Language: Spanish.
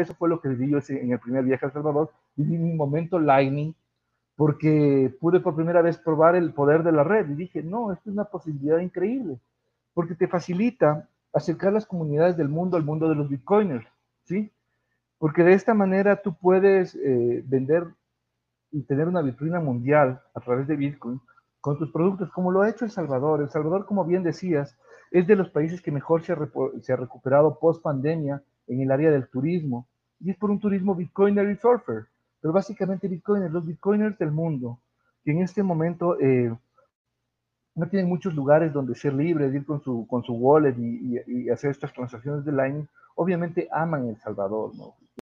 eso fue lo que viví yo en el primer viaje a El Salvador. Viví mi momento Lightning porque pude por primera vez probar el poder de la red y dije, no, esto es una posibilidad increíble, porque te facilita acercar las comunidades del mundo al mundo de los bitcoiners, ¿sí? Porque de esta manera tú puedes eh, vender y tener una vitrina mundial a través de Bitcoin con tus productos, como lo ha hecho El Salvador. El Salvador, como bien decías, es de los países que mejor se ha, se ha recuperado post pandemia en el área del turismo, y es por un turismo bitcoiner y surfer pero básicamente bitcoiners, los bitcoiners del mundo, que en este momento eh, no tienen muchos lugares donde ser libres, ir con su, con su wallet y, hacer estas transacciones de Lightning, obviamente aman El Salvador, ¿no?